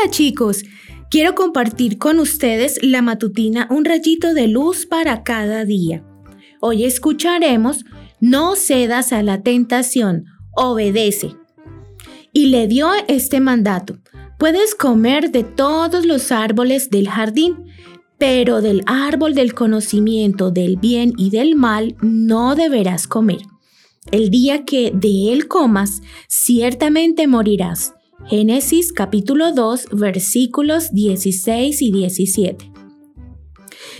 Hola chicos, quiero compartir con ustedes la matutina Un rayito de luz para cada día. Hoy escucharemos No cedas a la tentación, obedece. Y le dio este mandato. Puedes comer de todos los árboles del jardín, pero del árbol del conocimiento del bien y del mal no deberás comer. El día que de él comas, ciertamente morirás. Génesis capítulo 2 versículos 16 y 17.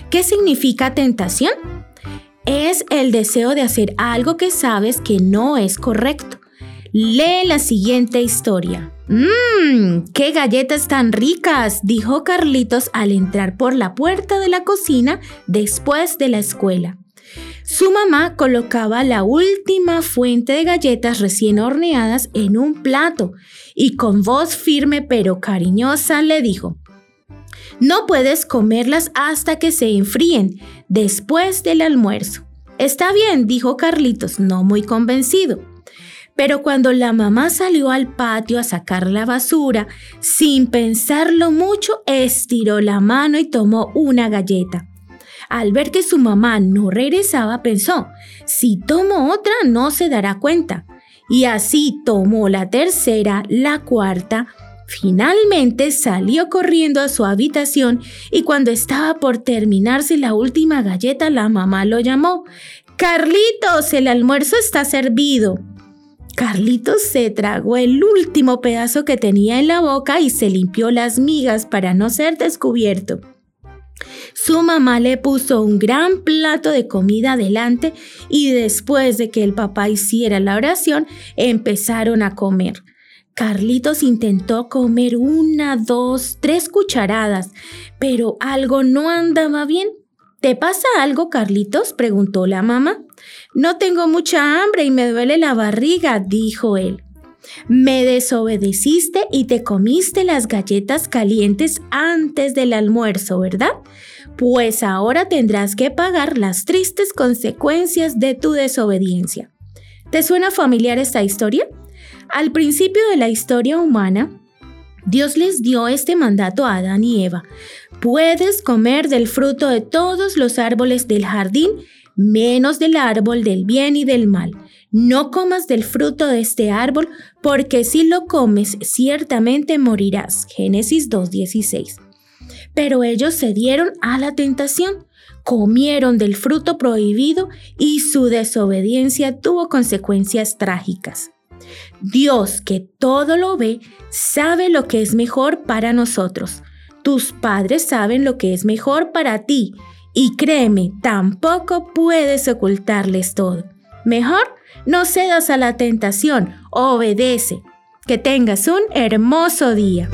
¿Qué significa tentación? Es el deseo de hacer algo que sabes que no es correcto. Lee la siguiente historia. ¡Mmm! ¡Qué galletas tan ricas! dijo Carlitos al entrar por la puerta de la cocina después de la escuela. Su mamá colocaba la última fuente de galletas recién horneadas en un plato y con voz firme pero cariñosa le dijo, no puedes comerlas hasta que se enfríen, después del almuerzo. Está bien, dijo Carlitos, no muy convencido. Pero cuando la mamá salió al patio a sacar la basura, sin pensarlo mucho, estiró la mano y tomó una galleta. Al ver que su mamá no regresaba, pensó, si tomo otra no se dará cuenta. Y así tomó la tercera, la cuarta, Finalmente salió corriendo a su habitación y cuando estaba por terminarse la última galleta, la mamá lo llamó. Carlitos, el almuerzo está servido. Carlitos se tragó el último pedazo que tenía en la boca y se limpió las migas para no ser descubierto. Su mamá le puso un gran plato de comida delante y después de que el papá hiciera la oración, empezaron a comer. Carlitos intentó comer una, dos, tres cucharadas, pero algo no andaba bien. ¿Te pasa algo, Carlitos? preguntó la mamá. No tengo mucha hambre y me duele la barriga, dijo él. Me desobedeciste y te comiste las galletas calientes antes del almuerzo, ¿verdad? Pues ahora tendrás que pagar las tristes consecuencias de tu desobediencia. ¿Te suena familiar esta historia? Al principio de la historia humana, Dios les dio este mandato a Adán y Eva. Puedes comer del fruto de todos los árboles del jardín, menos del árbol del bien y del mal no comas del fruto de este árbol, porque si lo comes ciertamente morirás. Génesis 2.16. Pero ellos cedieron a la tentación, comieron del fruto prohibido y su desobediencia tuvo consecuencias trágicas. Dios, que todo lo ve, sabe lo que es mejor para nosotros. Tus padres saben lo que es mejor para ti. Y créeme, tampoco puedes ocultarles todo. Mejor no cedas a la tentación, obedece. Que tengas un hermoso día.